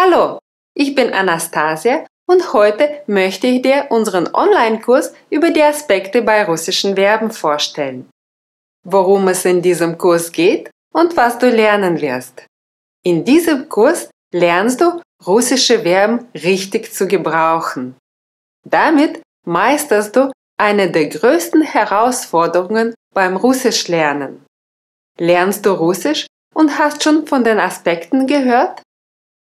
Hallo, ich bin Anastasia und heute möchte ich dir unseren Online-Kurs über die Aspekte bei russischen Verben vorstellen. Worum es in diesem Kurs geht und was du lernen wirst. In diesem Kurs lernst du russische Verben richtig zu gebrauchen. Damit meisterst du eine der größten Herausforderungen beim Russischlernen. Lernst du Russisch und hast schon von den Aspekten gehört?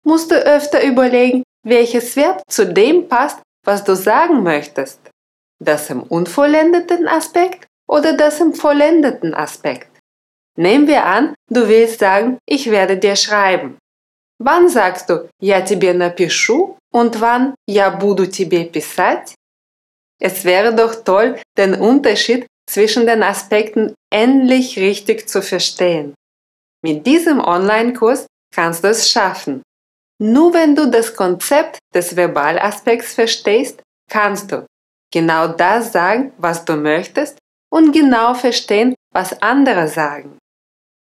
Musst du öfter überlegen, welches Verb zu dem passt, was du sagen möchtest. Das im unvollendeten Aspekt oder das im vollendeten Aspekt. Nehmen wir an, du willst sagen, ich werde dir schreiben. Wann sagst du «Я тебе напишу» und wann «Я буду тебе писать»? Es wäre doch toll, den Unterschied zwischen den Aspekten endlich richtig zu verstehen. Mit diesem Online-Kurs kannst du es schaffen. Nur wenn du das Konzept des Verbalaspekts verstehst, kannst du genau das sagen, was du möchtest und genau verstehen, was andere sagen.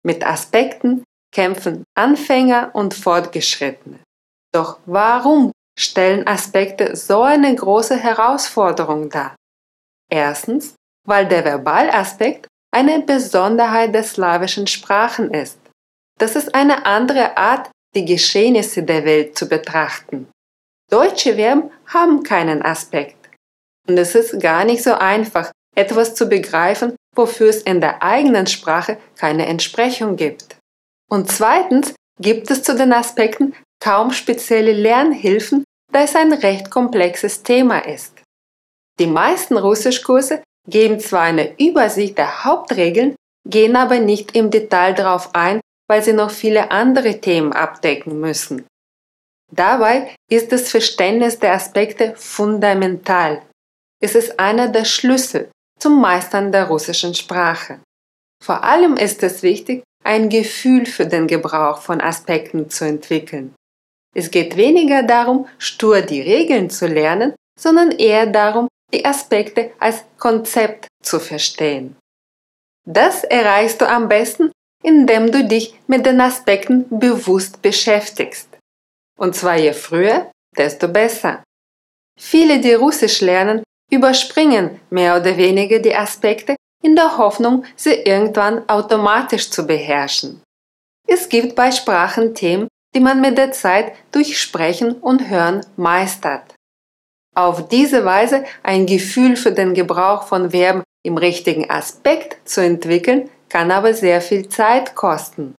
Mit Aspekten kämpfen Anfänger und Fortgeschrittene. Doch warum stellen Aspekte so eine große Herausforderung dar? Erstens, weil der Verbalaspekt eine Besonderheit der slawischen Sprachen ist. Das ist eine andere Art, die Geschehnisse der Welt zu betrachten. Deutsche Verben haben keinen Aspekt. Und es ist gar nicht so einfach, etwas zu begreifen, wofür es in der eigenen Sprache keine Entsprechung gibt. Und zweitens gibt es zu den Aspekten kaum spezielle Lernhilfen, da es ein recht komplexes Thema ist. Die meisten Russischkurse geben zwar eine Übersicht der Hauptregeln, gehen aber nicht im Detail darauf ein, weil sie noch viele andere Themen abdecken müssen. Dabei ist das Verständnis der Aspekte fundamental. Es ist einer der Schlüssel zum Meistern der russischen Sprache. Vor allem ist es wichtig, ein Gefühl für den Gebrauch von Aspekten zu entwickeln. Es geht weniger darum, stur die Regeln zu lernen, sondern eher darum, die Aspekte als Konzept zu verstehen. Das erreichst du am besten, indem du dich mit den Aspekten bewusst beschäftigst. Und zwar je früher, desto besser. Viele, die Russisch lernen, überspringen mehr oder weniger die Aspekte in der Hoffnung, sie irgendwann automatisch zu beherrschen. Es gibt bei Sprachen Themen, die man mit der Zeit durch Sprechen und Hören meistert. Auf diese Weise ein Gefühl für den Gebrauch von Verben im richtigen Aspekt zu entwickeln, kann aber sehr viel Zeit kosten.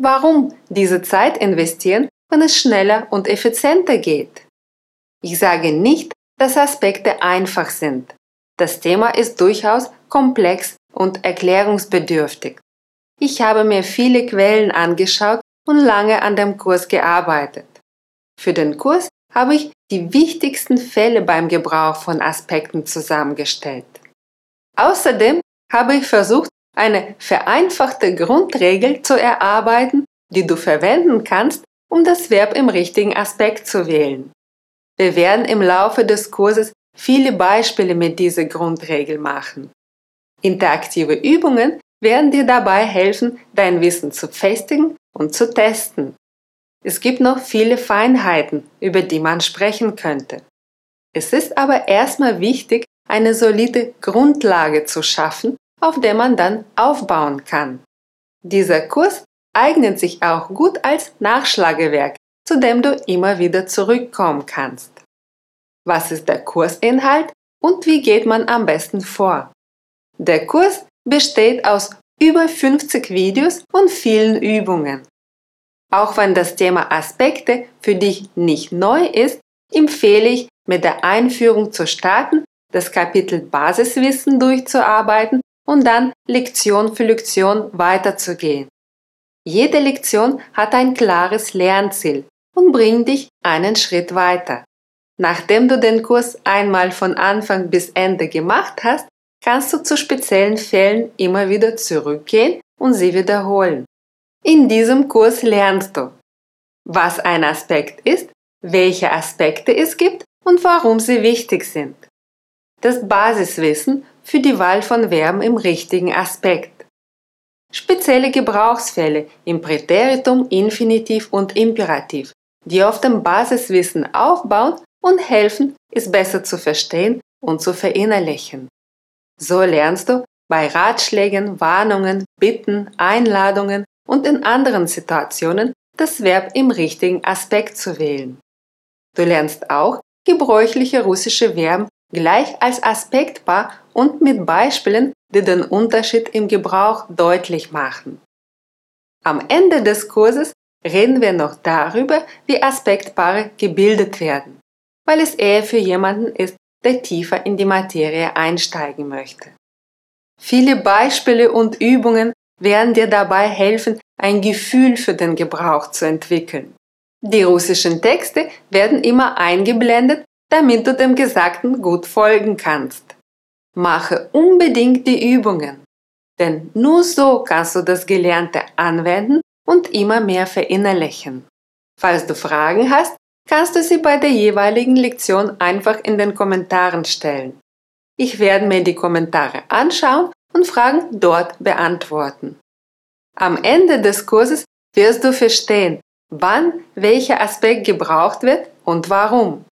Warum diese Zeit investieren, wenn es schneller und effizienter geht? Ich sage nicht, dass Aspekte einfach sind. Das Thema ist durchaus komplex und erklärungsbedürftig. Ich habe mir viele Quellen angeschaut und lange an dem Kurs gearbeitet. Für den Kurs habe ich die wichtigsten Fälle beim Gebrauch von Aspekten zusammengestellt. Außerdem habe ich versucht, eine vereinfachte Grundregel zu erarbeiten, die du verwenden kannst, um das Verb im richtigen Aspekt zu wählen. Wir werden im Laufe des Kurses viele Beispiele mit dieser Grundregel machen. Interaktive Übungen werden dir dabei helfen, dein Wissen zu festigen und zu testen. Es gibt noch viele Feinheiten, über die man sprechen könnte. Es ist aber erstmal wichtig, eine solide Grundlage zu schaffen, auf der man dann aufbauen kann. Dieser Kurs eignet sich auch gut als Nachschlagewerk, zu dem du immer wieder zurückkommen kannst. Was ist der Kursinhalt und wie geht man am besten vor? Der Kurs besteht aus über 50 Videos und vielen Übungen. Auch wenn das Thema Aspekte für dich nicht neu ist, empfehle ich, mit der Einführung zu starten, das Kapitel Basiswissen durchzuarbeiten und dann Lektion für Lektion weiterzugehen. Jede Lektion hat ein klares Lernziel und bringt dich einen Schritt weiter. Nachdem du den Kurs einmal von Anfang bis Ende gemacht hast, kannst du zu speziellen Fällen immer wieder zurückgehen und sie wiederholen. In diesem Kurs lernst du, was ein Aspekt ist, welche Aspekte es gibt und warum sie wichtig sind. Das Basiswissen für die Wahl von Verben im richtigen Aspekt. Spezielle Gebrauchsfälle im Präteritum, Infinitiv und Imperativ, die auf dem Basiswissen aufbauen und helfen, es besser zu verstehen und zu verinnerlichen. So lernst du bei Ratschlägen, Warnungen, Bitten, Einladungen und in anderen Situationen das Verb im richtigen Aspekt zu wählen. Du lernst auch gebräuchliche russische Verben gleich als Aspektpaar und mit Beispielen, die den Unterschied im Gebrauch deutlich machen. Am Ende des Kurses reden wir noch darüber, wie Aspektpaare gebildet werden, weil es eher für jemanden ist, der tiefer in die Materie einsteigen möchte. Viele Beispiele und Übungen werden dir dabei helfen, ein Gefühl für den Gebrauch zu entwickeln. Die russischen Texte werden immer eingeblendet, damit du dem Gesagten gut folgen kannst. Mache unbedingt die Übungen, denn nur so kannst du das Gelernte anwenden und immer mehr verinnerlichen. Falls du Fragen hast, kannst du sie bei der jeweiligen Lektion einfach in den Kommentaren stellen. Ich werde mir die Kommentare anschauen und Fragen dort beantworten. Am Ende des Kurses wirst du verstehen, wann welcher Aspekt gebraucht wird und warum.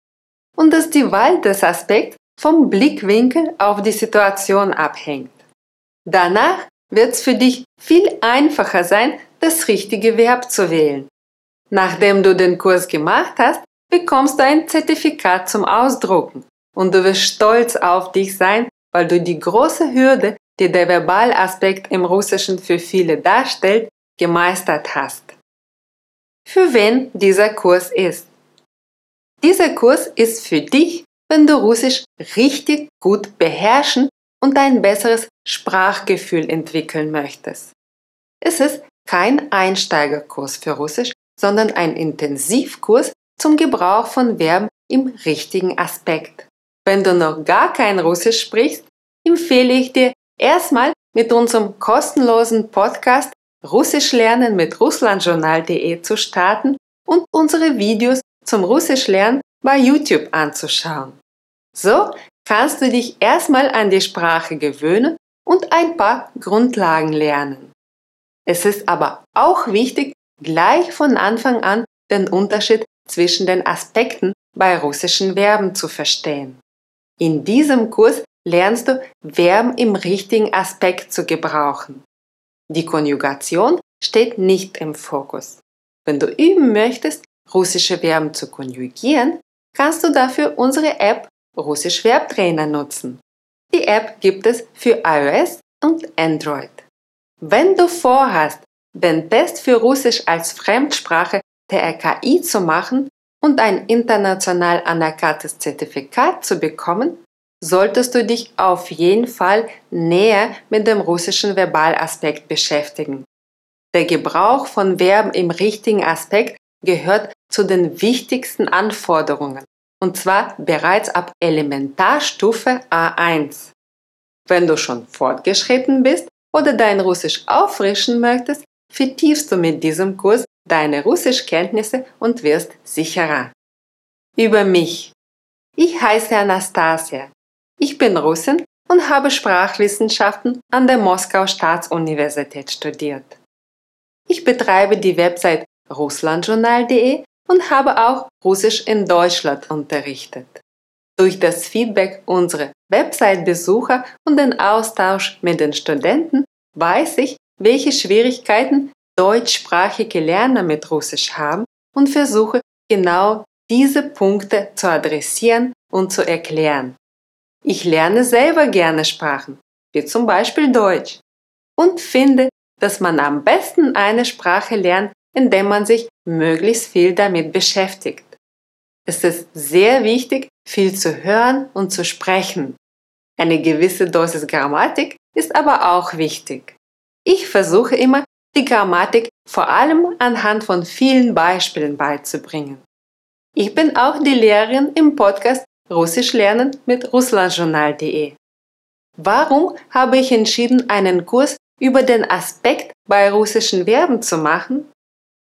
Und dass die Wahl des Aspekts vom Blickwinkel auf die Situation abhängt. Danach wird es für dich viel einfacher sein, das richtige Verb zu wählen. Nachdem du den Kurs gemacht hast, bekommst du ein Zertifikat zum Ausdrucken und du wirst stolz auf dich sein, weil du die große Hürde, die der Verbalaspekt im Russischen für viele darstellt, gemeistert hast. Für wen dieser Kurs ist? Dieser Kurs ist für dich, wenn du Russisch richtig gut beherrschen und ein besseres Sprachgefühl entwickeln möchtest. Es ist kein Einsteigerkurs für Russisch, sondern ein Intensivkurs zum Gebrauch von Verben im richtigen Aspekt. Wenn du noch gar kein Russisch sprichst, empfehle ich dir erstmal mit unserem kostenlosen Podcast Russisch lernen mit russlandjournal.de zu starten und unsere Videos zum Russisch lernen bei YouTube anzuschauen. So kannst du dich erstmal an die Sprache gewöhnen und ein paar Grundlagen lernen. Es ist aber auch wichtig, gleich von Anfang an den Unterschied zwischen den Aspekten bei russischen Verben zu verstehen. In diesem Kurs lernst du Verben im richtigen Aspekt zu gebrauchen. Die Konjugation steht nicht im Fokus. Wenn du üben möchtest, russische Verben zu konjugieren, kannst du dafür unsere App Russisch Verbtrainer nutzen. Die App gibt es für iOS und Android. Wenn du vorhast, den Test für Russisch als Fremdsprache der RKI zu machen und ein international anerkanntes Zertifikat zu bekommen, solltest du dich auf jeden Fall näher mit dem russischen Verbalaspekt beschäftigen. Der Gebrauch von Verben im richtigen Aspekt gehört zu den wichtigsten Anforderungen, und zwar bereits ab Elementarstufe A1. Wenn du schon fortgeschritten bist oder dein Russisch auffrischen möchtest, vertiefst du mit diesem Kurs deine Russischkenntnisse und wirst sicherer. Über mich. Ich heiße Anastasia. Ich bin Russin und habe Sprachwissenschaften an der Moskau Staatsuniversität studiert. Ich betreibe die Website russlandjournal.de und habe auch Russisch in Deutschland unterrichtet. Durch das Feedback unserer Website-Besucher und den Austausch mit den Studenten weiß ich, welche Schwierigkeiten deutschsprachige Lerner mit Russisch haben und versuche genau diese Punkte zu adressieren und zu erklären. Ich lerne selber gerne Sprachen, wie zum Beispiel Deutsch, und finde, dass man am besten eine Sprache lernt, indem man sich möglichst viel damit beschäftigt. Es ist sehr wichtig, viel zu hören und zu sprechen. Eine gewisse Dosis Grammatik ist aber auch wichtig. Ich versuche immer, die Grammatik vor allem anhand von vielen Beispielen beizubringen. Ich bin auch die Lehrerin im Podcast Russisch lernen mit russlandjournal.de. Warum habe ich entschieden, einen Kurs über den Aspekt bei russischen Verben zu machen?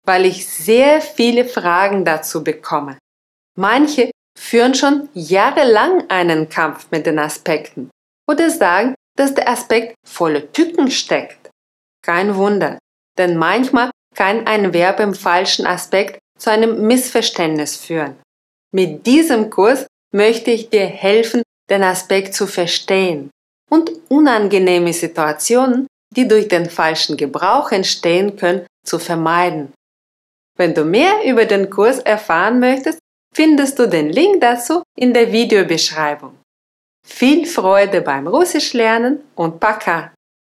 Weil ich sehr viele Fragen dazu bekomme. Manche führen schon jahrelang einen Kampf mit den Aspekten oder sagen, dass der Aspekt voller Tücken steckt. Kein Wunder, denn manchmal kann ein Verb im falschen Aspekt zu einem Missverständnis führen. Mit diesem Kurs möchte ich dir helfen, den Aspekt zu verstehen und unangenehme Situationen, die durch den falschen Gebrauch entstehen können, zu vermeiden. Wenn du mehr über den Kurs erfahren möchtest, findest du den Link dazu in der Videobeschreibung. Viel Freude beim Russisch lernen und Paka!